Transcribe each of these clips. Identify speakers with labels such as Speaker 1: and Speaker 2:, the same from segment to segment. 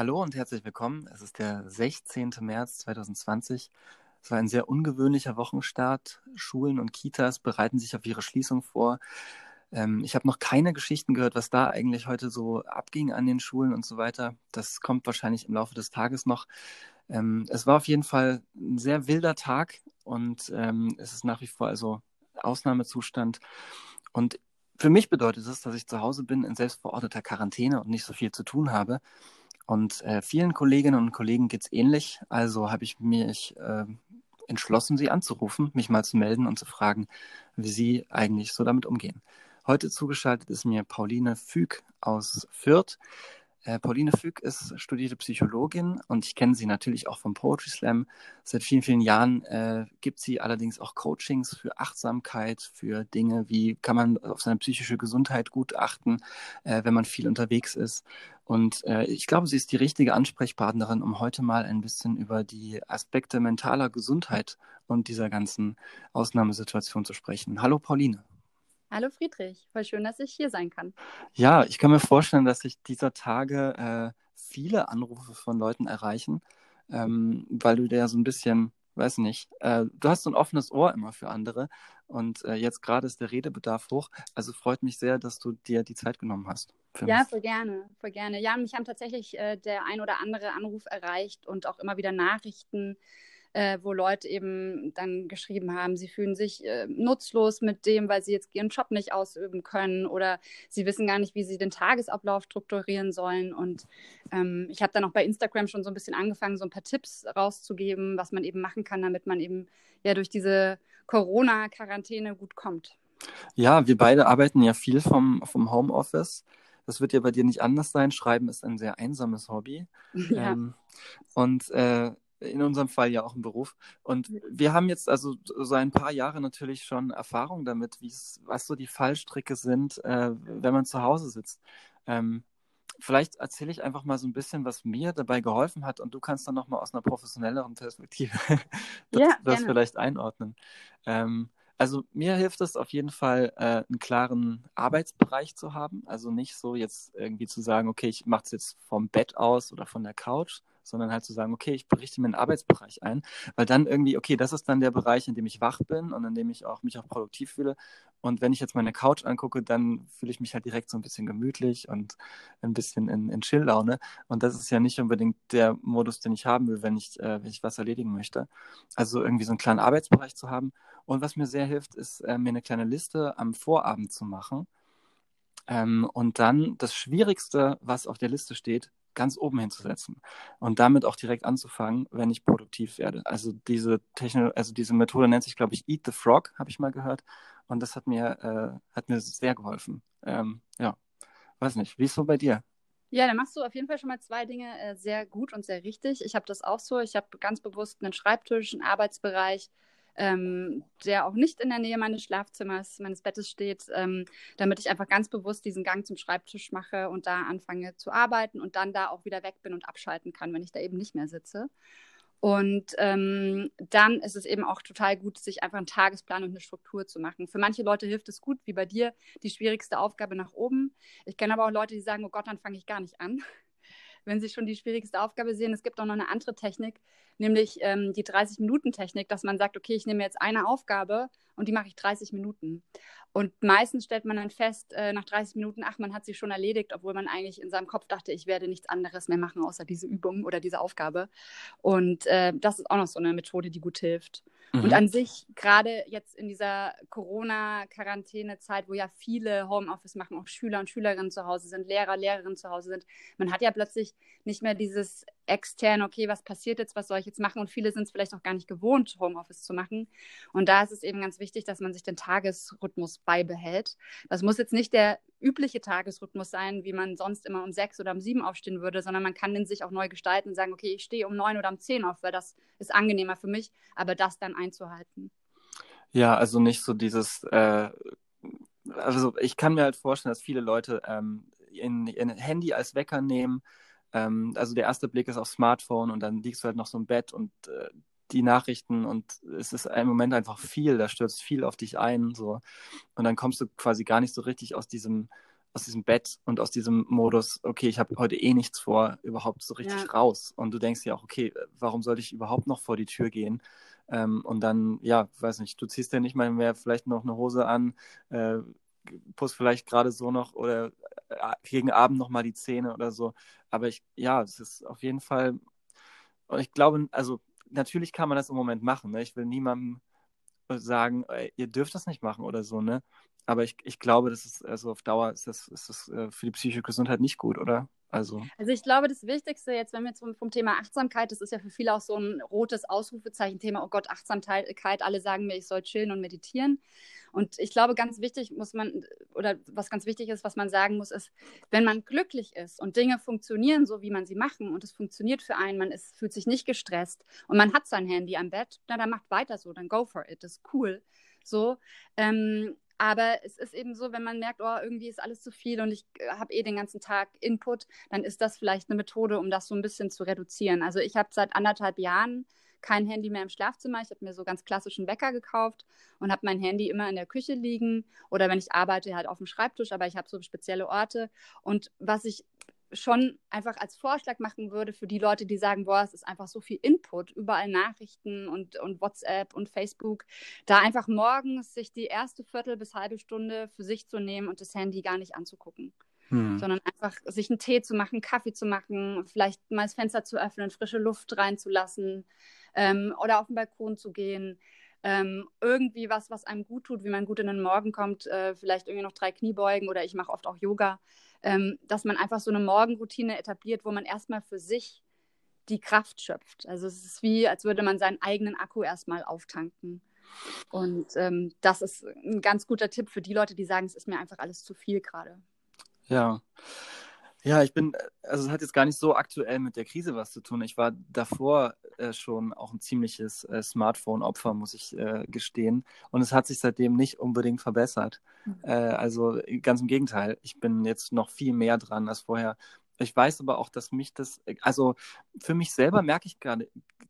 Speaker 1: Hallo und herzlich willkommen. Es ist der 16. März 2020. Es war ein sehr ungewöhnlicher Wochenstart. Schulen und Kitas bereiten sich auf ihre Schließung vor. Ähm, ich habe noch keine Geschichten gehört, was da eigentlich heute so abging an den Schulen und so weiter. Das kommt wahrscheinlich im Laufe des Tages noch. Ähm, es war auf jeden Fall ein sehr wilder Tag und ähm, es ist nach wie vor also Ausnahmezustand. Und für mich bedeutet es, dass ich zu Hause bin in selbstverordneter Quarantäne und nicht so viel zu tun habe. Und äh, vielen Kolleginnen und Kollegen geht es ähnlich. Also habe ich mich äh, entschlossen, sie anzurufen, mich mal zu melden und zu fragen, wie sie eigentlich so damit umgehen. Heute zugeschaltet ist mir Pauline Füg aus Fürth. Äh, Pauline Füg ist studierte Psychologin und ich kenne sie natürlich auch vom Poetry Slam. Seit vielen, vielen Jahren äh, gibt sie allerdings auch Coachings für Achtsamkeit, für Dinge, wie kann man auf seine psychische Gesundheit gut achten, äh, wenn man viel unterwegs ist. Und äh, ich glaube, sie ist die richtige Ansprechpartnerin, um heute mal ein bisschen über die Aspekte mentaler Gesundheit und dieser ganzen Ausnahmesituation zu sprechen. Hallo Pauline.
Speaker 2: Hallo Friedrich, voll schön, dass ich hier sein kann.
Speaker 1: Ja, ich kann mir vorstellen, dass sich dieser Tage äh, viele Anrufe von Leuten erreichen, ähm, weil du ja so ein bisschen, weiß nicht, äh, du hast so ein offenes Ohr immer für andere und äh, jetzt gerade ist der Redebedarf hoch. Also freut mich sehr, dass du dir die Zeit genommen hast.
Speaker 2: Ja, voll gerne, voll gerne. Ja, mich haben tatsächlich äh, der ein oder andere Anruf erreicht und auch immer wieder Nachrichten äh, wo Leute eben dann geschrieben haben, sie fühlen sich äh, nutzlos mit dem, weil sie jetzt ihren Job nicht ausüben können oder sie wissen gar nicht, wie sie den Tagesablauf strukturieren sollen. Und ähm, ich habe dann auch bei Instagram schon so ein bisschen angefangen, so ein paar Tipps rauszugeben, was man eben machen kann, damit man eben ja durch diese Corona-Quarantäne gut kommt.
Speaker 1: Ja, wir beide arbeiten ja viel vom, vom Homeoffice. Das wird ja bei dir nicht anders sein. Schreiben ist ein sehr einsames Hobby. Ja. Ähm, und äh, in unserem Fall ja auch ein Beruf. Und wir haben jetzt also so ein paar Jahre natürlich schon Erfahrung damit, was so die Fallstricke sind, äh, wenn man zu Hause sitzt. Ähm, vielleicht erzähle ich einfach mal so ein bisschen, was mir dabei geholfen hat und du kannst dann nochmal aus einer professionelleren Perspektive das, ja, das vielleicht einordnen. Ähm, also mir hilft es auf jeden Fall, äh, einen klaren Arbeitsbereich zu haben. Also nicht so jetzt irgendwie zu sagen, okay, ich mache es jetzt vom Bett aus oder von der Couch, sondern halt zu sagen, okay, ich berichte mir einen Arbeitsbereich ein, weil dann irgendwie, okay, das ist dann der Bereich, in dem ich wach bin und in dem ich auch mich auch produktiv fühle. Und wenn ich jetzt meine Couch angucke, dann fühle ich mich halt direkt so ein bisschen gemütlich und ein bisschen in, in Chill-Laune. Und das ist ja nicht unbedingt der Modus, den ich haben will, wenn ich, äh, wenn ich was erledigen möchte. Also irgendwie so einen kleinen Arbeitsbereich zu haben. Und was mir sehr hilft, ist, äh, mir eine kleine Liste am Vorabend zu machen. Ähm, und dann das Schwierigste, was auf der Liste steht, ganz oben hinzusetzen und damit auch direkt anzufangen, wenn ich produktiv werde. Also diese Techno also diese Methode nennt sich, glaube ich, Eat the Frog, habe ich mal gehört. Und das hat mir, äh, hat mir sehr geholfen. Ähm, ja, weiß nicht. Wie ist so bei dir?
Speaker 2: Ja, da machst du auf jeden Fall schon mal zwei Dinge äh, sehr gut und sehr richtig. Ich habe das auch so. Ich habe ganz bewusst einen Schreibtisch, einen Arbeitsbereich, ähm, der auch nicht in der Nähe meines Schlafzimmers, meines Bettes steht, ähm, damit ich einfach ganz bewusst diesen Gang zum Schreibtisch mache und da anfange zu arbeiten und dann da auch wieder weg bin und abschalten kann, wenn ich da eben nicht mehr sitze. Und ähm, dann ist es eben auch total gut, sich einfach einen Tagesplan und eine Struktur zu machen. Für manche Leute hilft es gut, wie bei dir, die schwierigste Aufgabe nach oben. Ich kenne aber auch Leute, die sagen, oh Gott, dann fange ich gar nicht an wenn Sie schon die schwierigste Aufgabe sehen. Es gibt auch noch eine andere Technik, nämlich ähm, die 30-Minuten-Technik, dass man sagt, okay, ich nehme jetzt eine Aufgabe und die mache ich 30 Minuten. Und meistens stellt man dann fest, äh, nach 30 Minuten, ach, man hat sie schon erledigt, obwohl man eigentlich in seinem Kopf dachte, ich werde nichts anderes mehr machen, außer diese Übung oder diese Aufgabe. Und äh, das ist auch noch so eine Methode, die gut hilft. Mhm. Und an sich, gerade jetzt in dieser Corona-Quarantäne-Zeit, wo ja viele Homeoffice machen, auch Schüler und Schülerinnen zu Hause sind, Lehrer, Lehrerinnen zu Hause sind, man hat ja plötzlich nicht mehr dieses extern, okay, was passiert jetzt, was soll ich jetzt machen? Und viele sind es vielleicht auch gar nicht gewohnt, Homeoffice zu machen. Und da ist es eben ganz wichtig, dass man sich den Tagesrhythmus beibehält. Das muss jetzt nicht der übliche Tagesrhythmus sein, wie man sonst immer um sechs oder um sieben aufstehen würde, sondern man kann den sich auch neu gestalten und sagen, okay, ich stehe um neun oder um zehn auf, weil das ist angenehmer für mich, aber das dann einzuhalten.
Speaker 1: Ja, also nicht so dieses, äh, also ich kann mir halt vorstellen, dass viele Leute ähm, in, in Handy als Wecker nehmen. Ähm, also der erste Blick ist aufs Smartphone und dann liegst du halt noch so im Bett und äh, die Nachrichten und es ist im Moment einfach viel, da stürzt viel auf dich ein, so. Und dann kommst du quasi gar nicht so richtig aus diesem aus diesem Bett und aus diesem Modus, okay, ich habe heute eh nichts vor, überhaupt so richtig ja. raus. Und du denkst ja auch, okay, warum soll ich überhaupt noch vor die Tür gehen? Ähm, und dann, ja, weiß nicht, du ziehst ja nicht mal mehr vielleicht noch eine Hose an, äh, putzt vielleicht gerade so noch oder äh, gegen Abend noch mal die Zähne oder so. Aber ich, ja, es ist auf jeden Fall, und ich glaube, also natürlich kann man das im Moment machen. Ne? Ich will niemandem sagen, ey, ihr dürft das nicht machen oder so, ne? Aber ich, ich glaube, das ist, also auf Dauer ist das, ist das äh, für die psychische Gesundheit nicht gut, oder? Also.
Speaker 2: also ich glaube, das Wichtigste jetzt, wenn wir jetzt vom, vom, Thema Achtsamkeit, das ist ja für viele auch so ein rotes Ausrufezeichen-Thema, oh Gott, Achtsamkeit, alle sagen mir, ich soll chillen und meditieren. Und ich glaube, ganz wichtig muss man, oder was ganz wichtig ist, was man sagen muss, ist, wenn man glücklich ist und Dinge funktionieren so, wie man sie machen und es funktioniert für einen, man ist, fühlt sich nicht gestresst und man hat sein Handy am Bett, na, dann macht weiter so, dann go for it, das ist cool. So, ähm, aber es ist eben so, wenn man merkt, oh, irgendwie ist alles zu viel und ich äh, habe eh den ganzen Tag Input, dann ist das vielleicht eine Methode, um das so ein bisschen zu reduzieren. Also ich habe seit anderthalb Jahren kein Handy mehr im Schlafzimmer. Ich habe mir so ganz klassischen Wecker gekauft und habe mein Handy immer in der Küche liegen oder wenn ich arbeite, halt auf dem Schreibtisch, aber ich habe so spezielle Orte. Und was ich schon einfach als Vorschlag machen würde für die Leute, die sagen, boah, es ist einfach so viel Input, überall Nachrichten und, und WhatsApp und Facebook, da einfach morgens sich die erste Viertel bis halbe Stunde für sich zu nehmen und das Handy gar nicht anzugucken. Hm. Sondern einfach sich einen Tee zu machen, Kaffee zu machen, vielleicht mal das Fenster zu öffnen, frische Luft reinzulassen ähm, oder auf den Balkon zu gehen. Ähm, irgendwie was, was einem gut tut, wie man gut in den Morgen kommt, äh, vielleicht irgendwie noch drei Kniebeugen oder ich mache oft auch Yoga ähm, dass man einfach so eine Morgenroutine etabliert, wo man erstmal für sich die Kraft schöpft. Also es ist wie, als würde man seinen eigenen Akku erstmal auftanken. Und ähm, das ist ein ganz guter Tipp für die Leute, die sagen, es ist mir einfach alles zu viel gerade.
Speaker 1: Ja. Ja, ich bin, also es hat jetzt gar nicht so aktuell mit der Krise was zu tun. Ich war davor äh, schon auch ein ziemliches äh, Smartphone-Opfer, muss ich äh, gestehen. Und es hat sich seitdem nicht unbedingt verbessert. Mhm. Äh, also ganz im Gegenteil, ich bin jetzt noch viel mehr dran als vorher. Ich weiß aber auch, dass mich das, also für mich selber merke ich gar,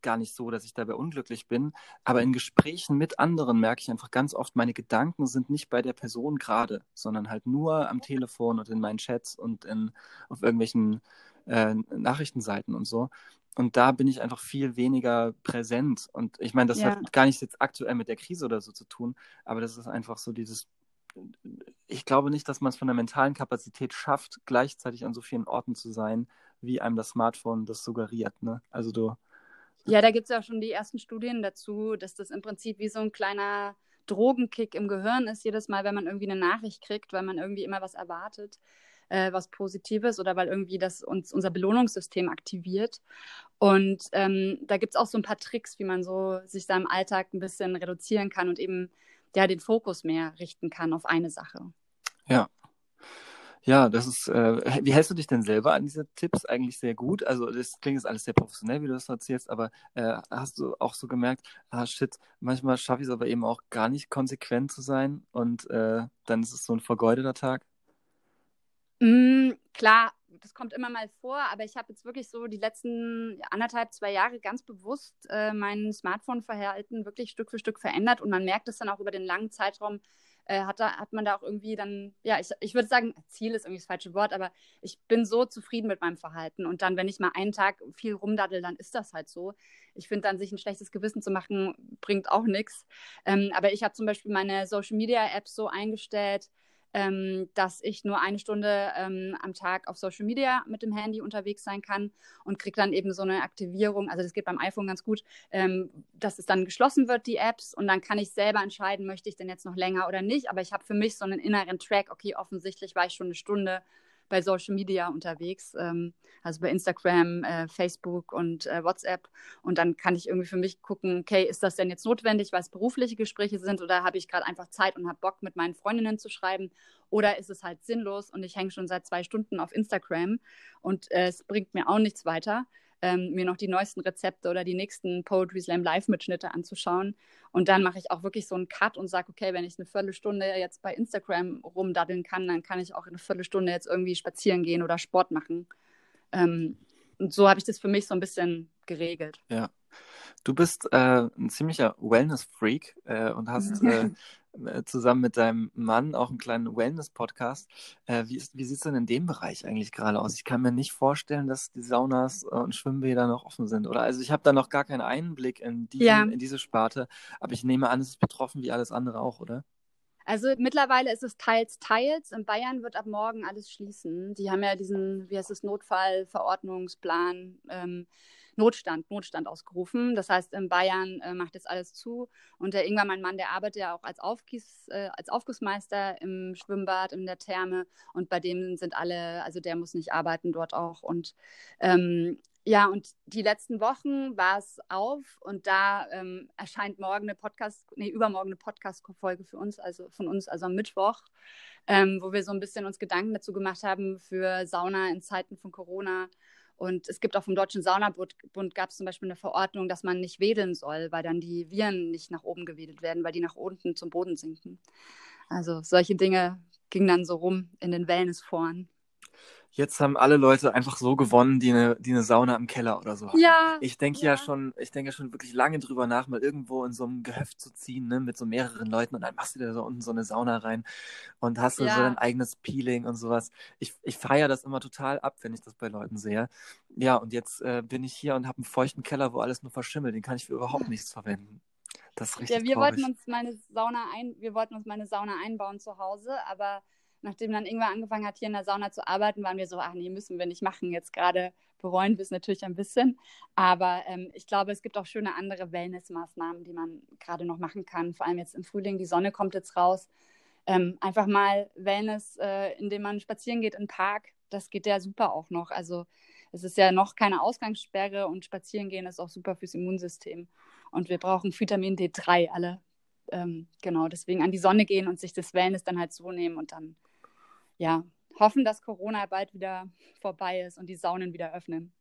Speaker 1: gar nicht so, dass ich dabei unglücklich bin, aber in Gesprächen mit anderen merke ich einfach ganz oft, meine Gedanken sind nicht bei der Person gerade, sondern halt nur am Telefon und in meinen Chats und in, auf irgendwelchen äh, Nachrichtenseiten und so. Und da bin ich einfach viel weniger präsent. Und ich meine, das ja. hat gar nichts jetzt aktuell mit der Krise oder so zu tun, aber das ist einfach so dieses ich glaube nicht, dass man es von der mentalen Kapazität schafft, gleichzeitig an so vielen Orten zu sein, wie einem das Smartphone das suggeriert. Ne? Also du.
Speaker 2: Ja, da gibt es ja auch schon die ersten Studien dazu, dass das im Prinzip wie so ein kleiner Drogenkick im Gehirn ist, jedes Mal, wenn man irgendwie eine Nachricht kriegt, weil man irgendwie immer was erwartet, äh, was Positives oder weil irgendwie das uns unser Belohnungssystem aktiviert. Und ähm, da gibt es auch so ein paar Tricks, wie man so sich seinem Alltag ein bisschen reduzieren kann und eben der den Fokus mehr richten kann auf eine Sache.
Speaker 1: Ja. Ja, das ist, äh, wie hältst du dich denn selber an diese Tipps? Eigentlich sehr gut. Also, das klingt jetzt alles sehr professionell, wie du das erzählst, aber äh, hast du auch so gemerkt, ah, shit, manchmal schaffe ich es aber eben auch gar nicht konsequent zu sein und äh, dann ist es so ein vergeudeter Tag?
Speaker 2: Mm, klar, das kommt immer mal vor, aber ich habe jetzt wirklich so die letzten anderthalb, zwei Jahre ganz bewusst äh, mein Smartphone-Verhalten wirklich Stück für Stück verändert und man merkt es dann auch über den langen Zeitraum, äh, hat, da, hat man da auch irgendwie dann, ja, ich, ich würde sagen, Ziel ist irgendwie das falsche Wort, aber ich bin so zufrieden mit meinem Verhalten und dann, wenn ich mal einen Tag viel rumdaddel, dann ist das halt so. Ich finde dann, sich ein schlechtes Gewissen zu machen, bringt auch nichts. Ähm, aber ich habe zum Beispiel meine Social-Media-Apps so eingestellt, ähm, dass ich nur eine Stunde ähm, am Tag auf Social Media mit dem Handy unterwegs sein kann und kriege dann eben so eine Aktivierung. Also das geht beim iPhone ganz gut, ähm, dass es dann geschlossen wird, die Apps, und dann kann ich selber entscheiden, möchte ich denn jetzt noch länger oder nicht. Aber ich habe für mich so einen inneren Track, okay, offensichtlich war ich schon eine Stunde bei Social Media unterwegs, ähm, also bei Instagram, äh, Facebook und äh, WhatsApp. Und dann kann ich irgendwie für mich gucken, okay, ist das denn jetzt notwendig, weil es berufliche Gespräche sind oder habe ich gerade einfach Zeit und habe Bock, mit meinen Freundinnen zu schreiben? Oder ist es halt sinnlos und ich hänge schon seit zwei Stunden auf Instagram und äh, es bringt mir auch nichts weiter? Ähm, mir noch die neuesten Rezepte oder die nächsten Poetry Slam Live-Mitschnitte anzuschauen. Und dann mache ich auch wirklich so einen Cut und sage, okay, wenn ich eine Viertelstunde jetzt bei Instagram rumdaddeln kann, dann kann ich auch eine Viertelstunde jetzt irgendwie spazieren gehen oder Sport machen. Ähm, und so habe ich das für mich so ein bisschen geregelt.
Speaker 1: Ja. Du bist äh, ein ziemlicher Wellness-Freak äh, und hast äh, zusammen mit deinem Mann auch einen kleinen Wellness-Podcast. Äh, wie wie sieht es denn in dem Bereich eigentlich gerade aus? Ich kann mir nicht vorstellen, dass die Saunas und Schwimmbäder noch offen sind, oder? Also ich habe da noch gar keinen Einblick in, diesen, ja. in diese Sparte, aber ich nehme an, es ist betroffen wie alles andere auch, oder?
Speaker 2: Also mittlerweile ist es teils, teils. In Bayern wird ab morgen alles schließen. Die haben ja diesen, wie heißt es, Notfallverordnungsplan. Ähm, Notstand, Notstand ausgerufen. Das heißt, in Bayern äh, macht jetzt alles zu. Und der Ingwer, mein Mann, der arbeitet ja auch als, Aufgieß, äh, als Aufgussmeister im Schwimmbad, in der Therme. Und bei dem sind alle, also der muss nicht arbeiten dort auch. Und ähm, ja, und die letzten Wochen war es auf und da ähm, erscheint morgen eine Podcast, nee, übermorgen eine Podcast-Folge für uns, also von uns, also am Mittwoch, ähm, wo wir so ein bisschen uns Gedanken dazu gemacht haben für Sauna in Zeiten von Corona und es gibt auch vom Deutschen Saunabund gab es zum Beispiel eine Verordnung, dass man nicht wedeln soll, weil dann die Viren nicht nach oben gewedelt werden, weil die nach unten zum Boden sinken. Also solche Dinge gingen dann so rum in den Wellnessforen
Speaker 1: jetzt haben alle Leute einfach so gewonnen, die eine, die eine Sauna im Keller oder so haben.
Speaker 2: Ja.
Speaker 1: Ich denke ja. ja. schon, ich denke ja schon wirklich lange drüber nach, mal irgendwo in so einem Gehöft zu ziehen, ne, mit so mehreren Leuten und dann machst du dir da unten so eine Sauna rein und hast ja. so dein eigenes Peeling und sowas. Ich, ich feiere das immer total ab, wenn ich das bei Leuten sehe. Ja, und jetzt äh, bin ich hier und habe einen feuchten Keller, wo alles nur verschimmelt. Den kann ich für überhaupt nichts verwenden. Das ist richtig
Speaker 2: Ja, wir
Speaker 1: traurig.
Speaker 2: wollten uns meine Sauna ein, wir wollten uns meine Sauna einbauen zu Hause, aber nachdem dann irgendwann angefangen hat, hier in der Sauna zu arbeiten, waren wir so, ach nee, müssen wir nicht machen. Jetzt gerade bereuen wir es natürlich ein bisschen. Aber ähm, ich glaube, es gibt auch schöne andere Wellnessmaßnahmen, die man gerade noch machen kann. Vor allem jetzt im Frühling, die Sonne kommt jetzt raus. Ähm, einfach mal Wellness, äh, indem man spazieren geht im Park, das geht ja super auch noch. Also es ist ja noch keine Ausgangssperre und spazieren gehen ist auch super fürs Immunsystem. Und wir brauchen Vitamin D3 alle. Ähm, genau, deswegen an die Sonne gehen und sich das Wellness dann halt so nehmen und dann ja, hoffen, dass Corona bald wieder vorbei ist und die Saunen wieder öffnen.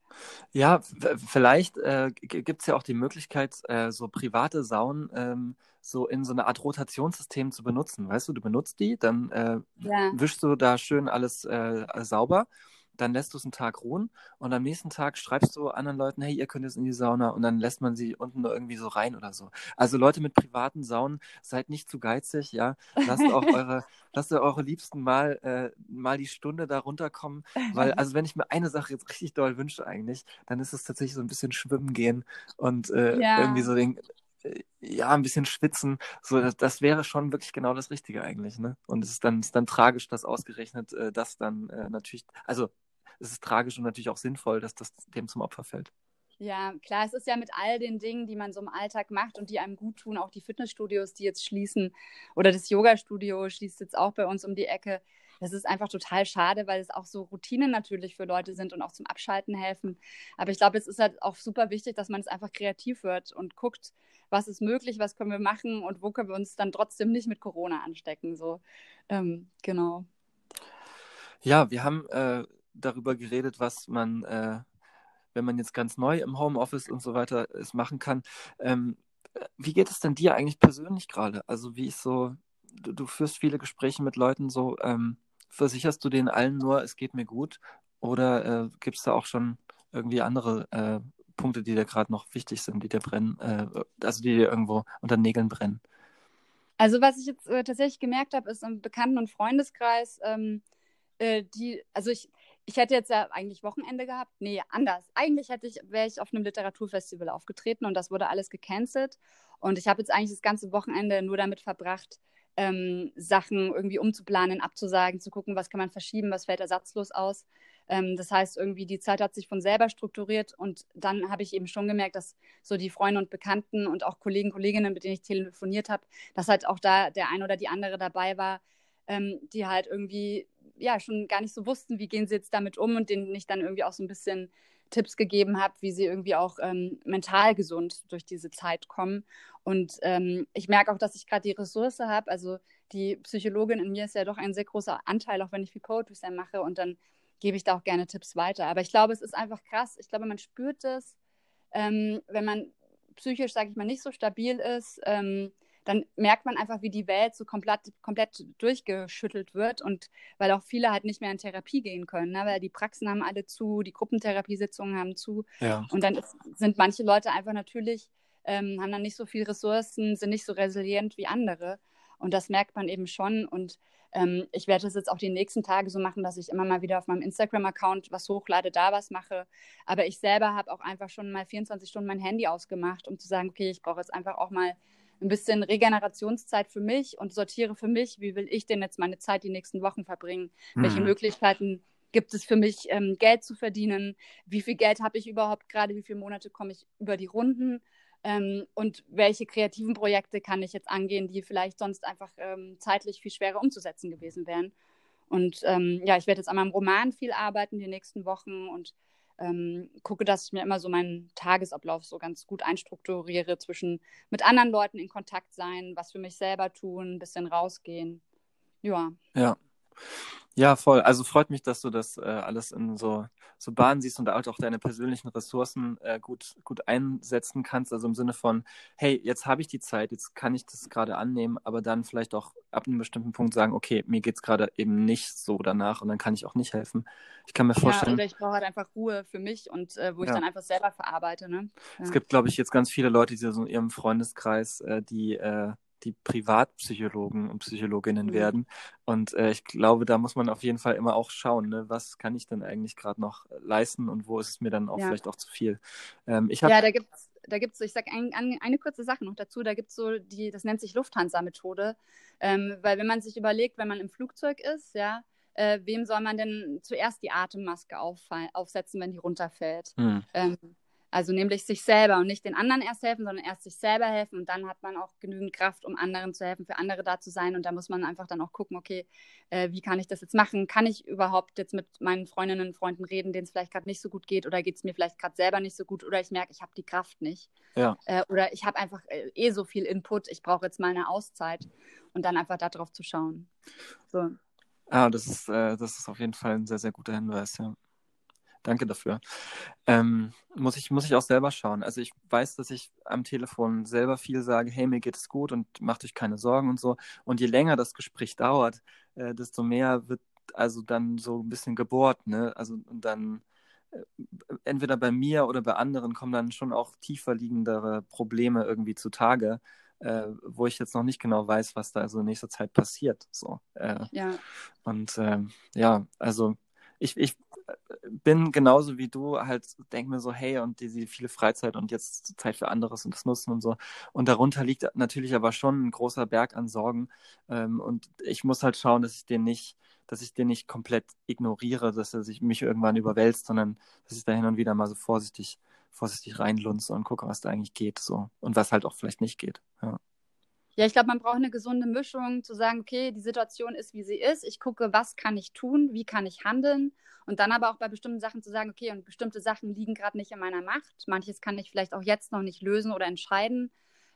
Speaker 1: Ja, vielleicht äh, gibt es ja auch die Möglichkeit, äh, so private Saunen ähm, so in so eine Art Rotationssystem zu benutzen. Weißt du, du benutzt die, dann äh, ja. wischst du da schön alles äh, sauber dann lässt du es einen Tag ruhen und am nächsten Tag schreibst du anderen Leuten, hey, ihr könnt jetzt in die Sauna und dann lässt man sie unten nur irgendwie so rein oder so. Also Leute mit privaten Saunen, seid nicht zu geizig, ja. Lasst auch eure, lasst eure Liebsten mal, äh, mal die Stunde da runterkommen, weil, also wenn ich mir eine Sache jetzt richtig doll wünsche eigentlich, dann ist es tatsächlich so ein bisschen schwimmen gehen und äh, ja. irgendwie so den, äh, ja, ein bisschen schwitzen. So, das, das, wäre schon wirklich genau das Richtige eigentlich, ne? Und es ist dann, ist dann tragisch, dass ausgerechnet äh, das dann äh, natürlich, also es ist tragisch und natürlich auch sinnvoll, dass das dem zum Opfer fällt.
Speaker 2: Ja, klar, es ist ja mit all den Dingen, die man so im Alltag macht und die einem gut tun, auch die Fitnessstudios, die jetzt schließen oder das Yoga-Studio schließt jetzt auch bei uns um die Ecke. Das ist einfach total schade, weil es auch so Routinen natürlich für Leute sind und auch zum Abschalten helfen. Aber ich glaube, es ist halt auch super wichtig, dass man es einfach kreativ wird und guckt, was ist möglich, was können wir machen und wo können wir uns dann trotzdem nicht mit Corona anstecken. So, ähm, genau.
Speaker 1: Ja, wir haben äh, darüber geredet, was man, äh, wenn man jetzt ganz neu im Homeoffice und so weiter es machen kann. Ähm, wie geht es denn dir eigentlich persönlich gerade? Also wie ist so, du, du, führst viele Gespräche mit Leuten, so ähm, versicherst du denen allen nur, es geht mir gut? Oder äh, gibt es da auch schon irgendwie andere äh, Punkte, die dir gerade noch wichtig sind, die dir brennen, äh, also die dir irgendwo unter Nägeln brennen?
Speaker 2: Also was ich jetzt äh, tatsächlich gemerkt habe, ist im Bekannten- und Freundeskreis, ähm, äh, die, also ich, ich hätte jetzt ja eigentlich Wochenende gehabt. Nee, anders. Eigentlich hätte ich, wäre ich auf einem Literaturfestival aufgetreten und das wurde alles gecancelt. Und ich habe jetzt eigentlich das ganze Wochenende nur damit verbracht, ähm, Sachen irgendwie umzuplanen, abzusagen, zu gucken, was kann man verschieben, was fällt ersatzlos aus. Ähm, das heißt, irgendwie die Zeit hat sich von selber strukturiert und dann habe ich eben schon gemerkt, dass so die Freunde und Bekannten und auch Kollegen, Kolleginnen, mit denen ich telefoniert habe, dass halt auch da der ein oder die andere dabei war, ähm, die halt irgendwie ja schon gar nicht so wussten, wie gehen sie jetzt damit um und denen ich dann irgendwie auch so ein bisschen Tipps gegeben habe, wie sie irgendwie auch ähm, mental gesund durch diese Zeit kommen. Und ähm, ich merke auch, dass ich gerade die Ressource habe. Also die Psychologin in mir ist ja doch ein sehr großer Anteil, auch wenn ich viel Poetry Slam mache und dann gebe ich da auch gerne Tipps weiter. Aber ich glaube, es ist einfach krass. Ich glaube, man spürt es, ähm, wenn man psychisch, sage ich mal, nicht so stabil ist, ähm, dann merkt man einfach, wie die Welt so komplett, komplett durchgeschüttelt wird und weil auch viele halt nicht mehr in Therapie gehen können, ne? weil die Praxen haben alle zu, die Gruppentherapiesitzungen haben zu ja. und dann ist, sind manche Leute einfach natürlich ähm, haben dann nicht so viel Ressourcen, sind nicht so resilient wie andere. Und das merkt man eben schon. Und ähm, ich werde das jetzt auch die nächsten Tage so machen, dass ich immer mal wieder auf meinem Instagram-Account was hochlade, da was mache. Aber ich selber habe auch einfach schon mal 24 Stunden mein Handy ausgemacht, um zu sagen, okay, ich brauche jetzt einfach auch mal ein bisschen Regenerationszeit für mich und sortiere für mich, wie will ich denn jetzt meine Zeit die nächsten Wochen verbringen? Mhm. Welche Möglichkeiten gibt es für mich, ähm, Geld zu verdienen? Wie viel Geld habe ich überhaupt gerade? Wie viele Monate komme ich über die Runden? Ähm, und welche kreativen Projekte kann ich jetzt angehen, die vielleicht sonst einfach ähm, zeitlich viel schwerer umzusetzen gewesen wären? Und ähm, ja, ich werde jetzt an meinem Roman viel arbeiten die nächsten Wochen und ähm, gucke, dass ich mir immer so meinen Tagesablauf so ganz gut einstrukturiere zwischen mit anderen Leuten in Kontakt sein, was für mich selber tun, ein bisschen rausgehen. Ja.
Speaker 1: Ja. Ja, voll. Also freut mich, dass du das äh, alles in so, so Bahnen siehst und da auch deine persönlichen Ressourcen äh, gut, gut einsetzen kannst. Also im Sinne von, hey, jetzt habe ich die Zeit, jetzt kann ich das gerade annehmen, aber dann vielleicht auch ab einem bestimmten Punkt sagen, okay, mir geht es gerade eben nicht so danach und dann kann ich auch nicht helfen. Ich kann mir vorstellen.
Speaker 2: Ja, oder ich brauche halt einfach Ruhe für mich und äh, wo ich ja. dann einfach selber verarbeite. Ne?
Speaker 1: Ja. Es gibt, glaube ich, jetzt ganz viele Leute, die so in ihrem Freundeskreis, äh, die äh, die Privatpsychologen und Psychologinnen mhm. werden. Und äh, ich glaube, da muss man auf jeden Fall immer auch schauen, ne? was kann ich denn eigentlich gerade noch leisten und wo ist es mir dann auch ja. vielleicht auch zu viel.
Speaker 2: Ähm, ich hab... Ja, da gibt es da gibt's, ich sage ein, ein, eine kurze Sache noch dazu, da gibt es so die, das nennt sich Lufthansa-Methode, ähm, weil wenn man sich überlegt, wenn man im Flugzeug ist, ja, äh, wem soll man denn zuerst die Atemmaske aufsetzen, wenn die runterfällt? Mhm. Ähm, also nämlich sich selber und nicht den anderen erst helfen, sondern erst sich selber helfen und dann hat man auch genügend Kraft, um anderen zu helfen, für andere da zu sein. Und da muss man einfach dann auch gucken, okay, äh, wie kann ich das jetzt machen? Kann ich überhaupt jetzt mit meinen Freundinnen und Freunden reden, denen es vielleicht gerade nicht so gut geht oder geht es mir vielleicht gerade selber nicht so gut oder ich merke, ich habe die Kraft nicht. Ja. Äh, oder ich habe einfach äh, eh so viel Input, ich brauche jetzt mal eine Auszeit und dann einfach darauf zu schauen. So.
Speaker 1: Ah, das ist, äh, das ist auf jeden Fall ein sehr, sehr guter Hinweis, ja. Danke dafür. Ähm, muss, ich, muss ich auch selber schauen. Also ich weiß, dass ich am Telefon selber viel sage, hey, mir geht es gut und macht euch keine Sorgen und so. Und je länger das Gespräch dauert, äh, desto mehr wird also dann so ein bisschen gebohrt, ne? Also und dann äh, entweder bei mir oder bei anderen kommen dann schon auch tiefer liegendere Probleme irgendwie zutage, äh, wo ich jetzt noch nicht genau weiß, was da also in nächster Zeit passiert. So. Äh, ja. Und ähm, ja, also ich, ich bin genauso wie du, halt denke mir so, hey, und diese viele Freizeit und jetzt Zeit für anderes und das Nutzen und so. Und darunter liegt natürlich aber schon ein großer Berg an Sorgen. Ähm, und ich muss halt schauen, dass ich den nicht, dass ich den nicht komplett ignoriere, dass er sich mich irgendwann überwälzt, sondern dass ich da hin und wieder mal so vorsichtig, vorsichtig reinlunze und gucke, was da eigentlich geht, so. Und was halt auch vielleicht nicht geht. Ja.
Speaker 2: Ja, ich glaube, man braucht eine gesunde Mischung, zu sagen, okay, die Situation ist, wie sie ist. Ich gucke, was kann ich tun, wie kann ich handeln. Und dann aber auch bei bestimmten Sachen zu sagen, okay, und bestimmte Sachen liegen gerade nicht in meiner Macht. Manches kann ich vielleicht auch jetzt noch nicht lösen oder entscheiden.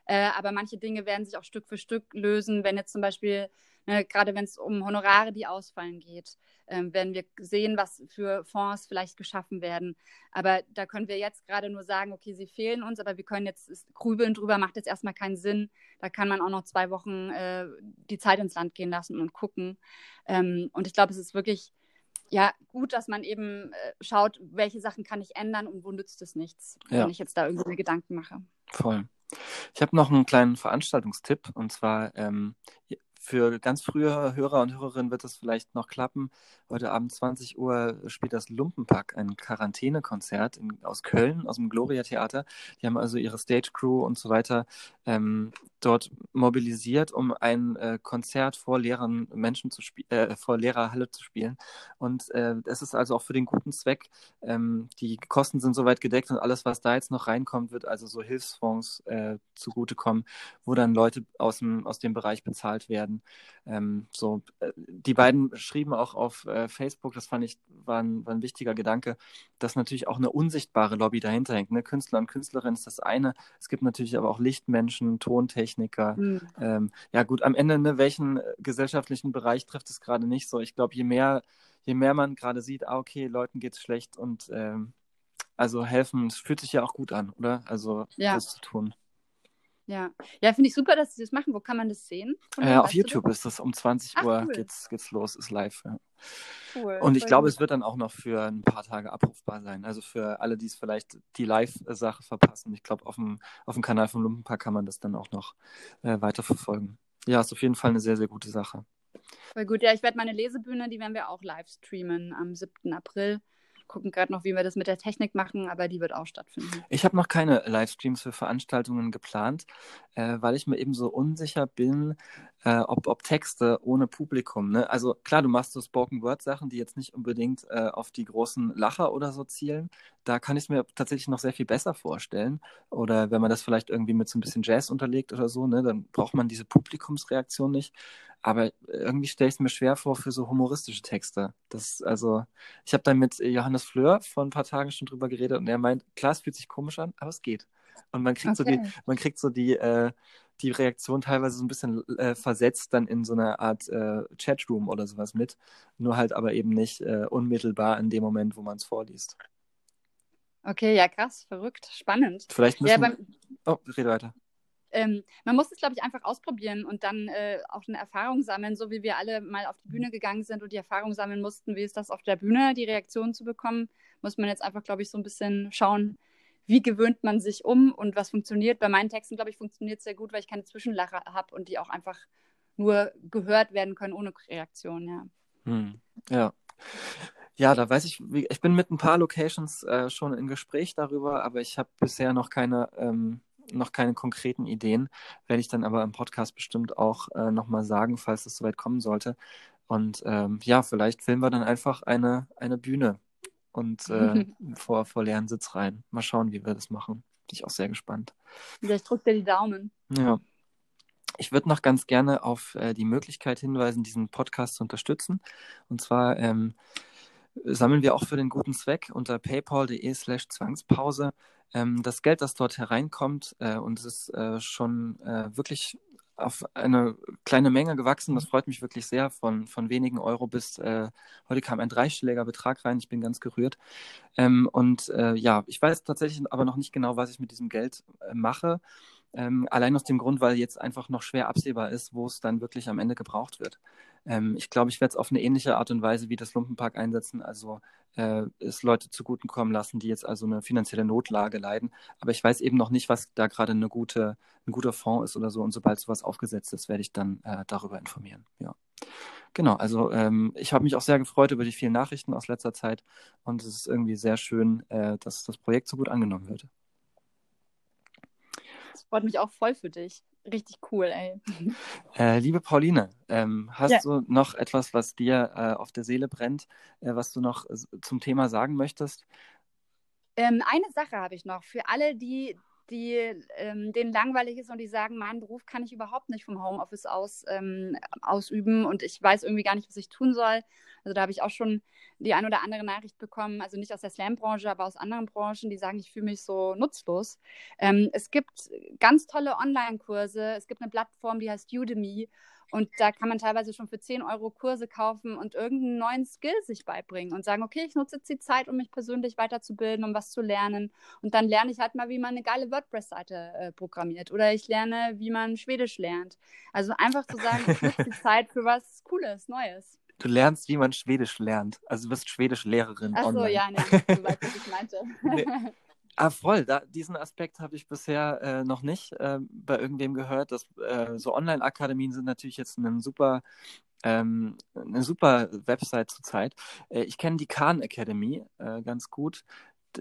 Speaker 2: Äh, aber manche Dinge werden sich auch Stück für Stück lösen, wenn jetzt zum Beispiel Ne, gerade wenn es um Honorare, die ausfallen geht, ähm, werden wir sehen, was für Fonds vielleicht geschaffen werden. Aber da können wir jetzt gerade nur sagen, okay, sie fehlen uns, aber wir können jetzt grübeln drüber, macht jetzt erstmal keinen Sinn. Da kann man auch noch zwei Wochen äh, die Zeit ins Land gehen lassen und gucken. Ähm, und ich glaube, es ist wirklich ja, gut, dass man eben äh, schaut, welche Sachen kann ich ändern und wo nützt es nichts, ja. wenn ich jetzt da irgendwie Gedanken mache.
Speaker 1: Voll. Ich habe noch einen kleinen Veranstaltungstipp und zwar ähm, für ganz frühe Hörer und Hörerinnen wird es vielleicht noch klappen. Heute Abend 20 Uhr spielt das Lumpenpack, ein Quarantänekonzert aus Köln, aus dem Gloria Theater. Die haben also ihre Stage Crew und so weiter ähm, dort mobilisiert, um ein äh, Konzert vor leeren Menschen zu spielen, äh, vor leerer Halle zu spielen. Und äh, es ist also auch für den guten Zweck. Ähm, die Kosten sind soweit gedeckt und alles, was da jetzt noch reinkommt, wird also so Hilfsfonds äh, zugutekommen, wo dann Leute aus dem, aus dem Bereich bezahlt werden werden. Ähm, so, äh, die beiden schrieben auch auf äh, Facebook, das fand ich, war ein, war ein, wichtiger Gedanke, dass natürlich auch eine unsichtbare Lobby dahinter hängt. Ne? Künstler und Künstlerinnen ist das eine. Es gibt natürlich aber auch Lichtmenschen, Tontechniker. Mhm. Ähm, ja gut, am Ende, ne, welchen gesellschaftlichen Bereich trifft es gerade nicht so? Ich glaube, je mehr, je mehr man gerade sieht, ah, okay, Leuten geht es schlecht und ähm, also helfen, es fühlt sich ja auch gut an, oder? Also ja. das zu tun.
Speaker 2: Ja, ja finde ich super, dass sie das machen. Wo kann man das sehen?
Speaker 1: Äh, auf YouTube ist das um 20 Ach, Uhr cool. geht's, geht's los, ist live. Ja. Cool, und ich glaube, es wird dann auch noch für ein paar Tage abrufbar sein. Also für alle, die es vielleicht die Live-Sache verpassen. Ich glaube, auf dem, auf dem Kanal vom Lumpenpark kann man das dann auch noch äh, weiterverfolgen. Ja, ist auf jeden Fall eine sehr, sehr gute Sache.
Speaker 2: Voll gut. Ja, ich werde meine Lesebühne, die werden wir auch live streamen am 7. April gucken gerade noch, wie wir das mit der Technik machen, aber die wird auch stattfinden.
Speaker 1: Ich habe noch keine Livestreams für Veranstaltungen geplant, äh, weil ich mir eben so unsicher bin, äh, ob, ob Texte ohne Publikum. Ne? Also klar, du machst so Spoken-Word-Sachen, die jetzt nicht unbedingt äh, auf die großen Lacher oder so zielen. Da kann ich es mir tatsächlich noch sehr viel besser vorstellen. Oder wenn man das vielleicht irgendwie mit so ein bisschen Jazz unterlegt oder so, ne, dann braucht man diese Publikumsreaktion nicht. Aber irgendwie stelle ich es mir schwer vor für so humoristische Texte. Das, also, ich habe da mit Johannes Fleur vor ein paar Tagen schon drüber geredet und er meint, klar, es fühlt sich komisch an, aber es geht. Und man kriegt okay. so die, man kriegt so die, äh, die Reaktion teilweise so ein bisschen äh, versetzt dann in so einer Art äh, Chatroom oder sowas mit. Nur halt aber eben nicht äh, unmittelbar in dem Moment, wo man es vorliest.
Speaker 2: Okay, ja, krass, verrückt, spannend.
Speaker 1: Vielleicht müssen... Ja, beim... Oh, rede weiter
Speaker 2: ähm, man muss es, glaube ich, einfach ausprobieren und dann äh, auch eine Erfahrung sammeln, so wie wir alle mal auf die Bühne gegangen sind und die Erfahrung sammeln mussten, wie ist das auf der Bühne, die Reaktion zu bekommen, muss man jetzt einfach, glaube ich, so ein bisschen schauen, wie gewöhnt man sich um und was funktioniert. Bei meinen Texten, glaube ich, funktioniert es sehr gut, weil ich keine Zwischenlache habe und die auch einfach nur gehört werden können ohne Reaktion, ja.
Speaker 1: Hm. Ja. Ja, da weiß ich, ich bin mit ein paar Locations äh, schon in Gespräch darüber, aber ich habe bisher noch keine ähm, noch keine konkreten Ideen, werde ich dann aber im Podcast bestimmt auch äh, nochmal sagen, falls es soweit kommen sollte. Und ähm, ja, vielleicht filmen wir dann einfach eine, eine Bühne und äh, vor, vor leeren Sitz rein. Mal schauen, wie wir das machen. Bin ich auch sehr gespannt.
Speaker 2: Ich drücke dir die Daumen.
Speaker 1: Ja. Ich würde noch ganz gerne auf äh, die Möglichkeit hinweisen, diesen Podcast zu unterstützen. Und zwar ähm, sammeln wir auch für den guten Zweck unter paypal.de slash Zwangspause ähm, das Geld, das dort hereinkommt, äh, und es ist äh, schon äh, wirklich auf eine kleine Menge gewachsen. Das freut mich wirklich sehr. Von, von wenigen Euro bis äh, heute kam ein dreistelliger Betrag rein. Ich bin ganz gerührt. Ähm, und äh, ja, ich weiß tatsächlich aber noch nicht genau, was ich mit diesem Geld äh, mache. Ähm, allein aus dem Grund, weil jetzt einfach noch schwer absehbar ist, wo es dann wirklich am Ende gebraucht wird. Ähm, ich glaube, ich werde es auf eine ähnliche Art und Weise wie das Lumpenpark einsetzen, also äh, es Leute zugutekommen lassen, die jetzt also eine finanzielle Notlage leiden. Aber ich weiß eben noch nicht, was da gerade eine gute, ein guter Fonds ist oder so. Und sobald sowas aufgesetzt ist, werde ich dann äh, darüber informieren. Ja. Genau, also ähm, ich habe mich auch sehr gefreut über die vielen Nachrichten aus letzter Zeit und es ist irgendwie sehr schön, äh, dass das Projekt so gut angenommen wird.
Speaker 2: Das freut mich auch voll für dich. Richtig cool, ey.
Speaker 1: Äh, liebe Pauline, ähm, hast ja. du noch etwas, was dir äh, auf der Seele brennt, äh, was du noch zum Thema sagen möchtest?
Speaker 2: Ähm, eine Sache habe ich noch. Für alle, die die ähm, denen langweilig ist und die sagen, meinen Beruf kann ich überhaupt nicht vom Homeoffice aus ähm, ausüben und ich weiß irgendwie gar nicht, was ich tun soll. Also da habe ich auch schon die ein oder andere Nachricht bekommen, also nicht aus der Slam-Branche, aber aus anderen Branchen, die sagen, ich fühle mich so nutzlos. Ähm, es gibt ganz tolle Online-Kurse. Es gibt eine Plattform, die heißt Udemy und da kann man teilweise schon für 10 Euro Kurse kaufen und irgendeinen neuen Skill sich beibringen und sagen, okay, ich nutze jetzt die Zeit, um mich persönlich weiterzubilden, um was zu lernen. Und dann lerne ich halt mal, wie man eine geile WordPress-Seite äh, programmiert. Oder ich lerne, wie man Schwedisch lernt. Also einfach zu sagen, ich nutze die Zeit für was Cooles, Neues.
Speaker 1: Du lernst, wie man Schwedisch lernt. Also du bist Schwedisch-Lehrerin.
Speaker 2: Ach so, ja, ne, du weißt, was ich meinte.
Speaker 1: nee. Ah, voll. Da, diesen Aspekt habe ich bisher äh, noch nicht äh, bei irgendwem gehört. Dass, äh, so Online-Akademien sind natürlich jetzt ein super, ähm, eine super Website zurzeit. Äh, ich kenne die Khan Academy äh, ganz gut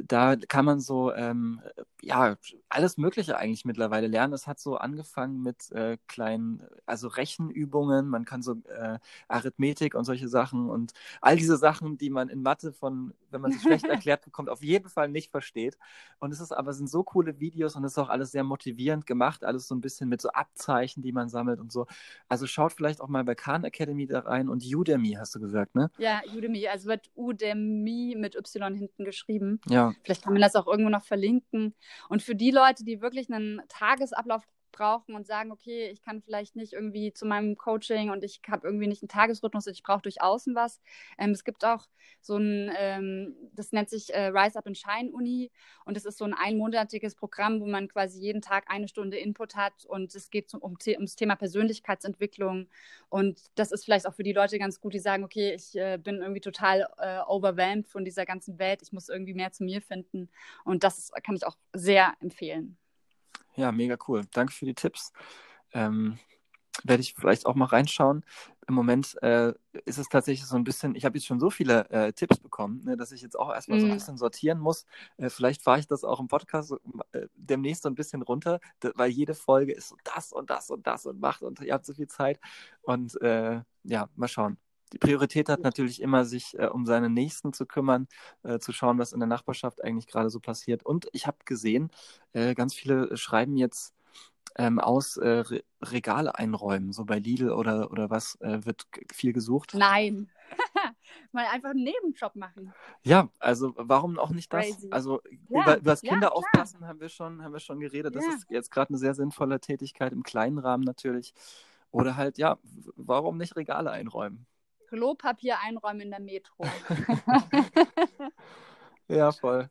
Speaker 1: da kann man so, ähm, ja, alles Mögliche eigentlich mittlerweile lernen. Es hat so angefangen mit äh, kleinen, also Rechenübungen, man kann so äh, Arithmetik und solche Sachen und all diese Sachen, die man in Mathe von, wenn man sie schlecht erklärt bekommt, auf jeden Fall nicht versteht. Und es ist aber sind so coole Videos und es ist auch alles sehr motivierend gemacht, alles so ein bisschen mit so Abzeichen, die man sammelt und so. Also schaut vielleicht auch mal bei Khan Academy da rein und Udemy, hast du gesagt, ne?
Speaker 2: Ja, Udemy, also wird Udemy mit Y hinten geschrieben.
Speaker 1: Ja.
Speaker 2: Vielleicht kann man das auch irgendwo noch verlinken. Und für die Leute, die wirklich einen Tagesablauf brauchen und sagen, okay, ich kann vielleicht nicht irgendwie zu meinem Coaching und ich habe irgendwie nicht einen Tagesrhythmus, ich brauche durch außen was. Ähm, es gibt auch so ein, ähm, das nennt sich äh, Rise Up and Shine Uni und es ist so ein einmonatiges Programm, wo man quasi jeden Tag eine Stunde Input hat und es geht um, um, ums Thema Persönlichkeitsentwicklung und das ist vielleicht auch für die Leute ganz gut, die sagen, okay, ich äh, bin irgendwie total äh, overwhelmed von dieser ganzen Welt, ich muss irgendwie mehr zu mir finden und das kann ich auch sehr empfehlen.
Speaker 1: Ja, mega cool. Danke für die Tipps. Ähm, werde ich vielleicht auch mal reinschauen. Im Moment äh, ist es tatsächlich so ein bisschen, ich habe jetzt schon so viele äh, Tipps bekommen, ne, dass ich jetzt auch erstmal mm. so ein mhm. bisschen sortieren muss. Äh, vielleicht fahre ich das auch im Podcast äh, demnächst so ein bisschen runter, weil jede Folge ist so das und das und das und macht und ihr habt so viel Zeit. Und äh, ja, mal schauen die Priorität hat natürlich immer, sich äh, um seine Nächsten zu kümmern, äh, zu schauen, was in der Nachbarschaft eigentlich gerade so passiert. Und ich habe gesehen, äh, ganz viele schreiben jetzt ähm, aus äh, Re Regale einräumen, so bei Lidl oder, oder was äh, wird viel gesucht.
Speaker 2: Nein. Mal einfach einen Nebenjob machen.
Speaker 1: Ja, also warum auch nicht das? Crazy. Also ja, über, über das Kinderaufpassen ja, haben wir schon, haben wir schon geredet. Das ja. ist jetzt gerade eine sehr sinnvolle Tätigkeit im kleinen Rahmen natürlich. Oder halt, ja, warum nicht Regale einräumen?
Speaker 2: Klopapier einräumen in der Metro.
Speaker 1: ja, voll.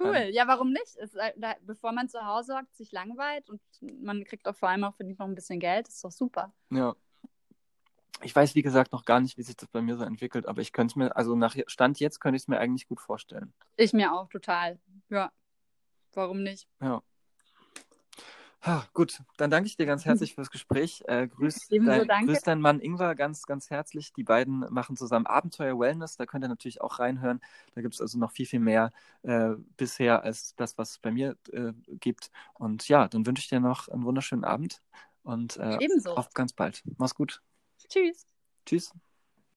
Speaker 2: Cool, ja, warum nicht? Es, äh, da, bevor man zu Hause hockt, sich langweilt und man kriegt auch vor allem auch verdient noch ein bisschen Geld, ist doch super.
Speaker 1: Ja. Ich weiß, wie gesagt, noch gar nicht, wie sich das bei mir so entwickelt, aber ich könnte es mir, also nach Stand jetzt könnte ich es mir eigentlich gut vorstellen.
Speaker 2: Ich mir auch total. Ja. Warum nicht?
Speaker 1: Ja. Ha, gut, dann danke ich dir ganz herzlich fürs Gespräch. Äh, grüß, dein, grüß deinen Mann Ingwer ganz, ganz herzlich. Die beiden machen zusammen Abenteuer Wellness. Da könnt ihr natürlich auch reinhören. Da gibt es also noch viel, viel mehr äh, bisher als das, was es bei mir äh, gibt. Und ja, dann wünsche ich dir noch einen wunderschönen Abend und äh,
Speaker 2: Ebenso.
Speaker 1: auf ganz bald. Mach's gut.
Speaker 2: Tschüss.
Speaker 1: Tschüss.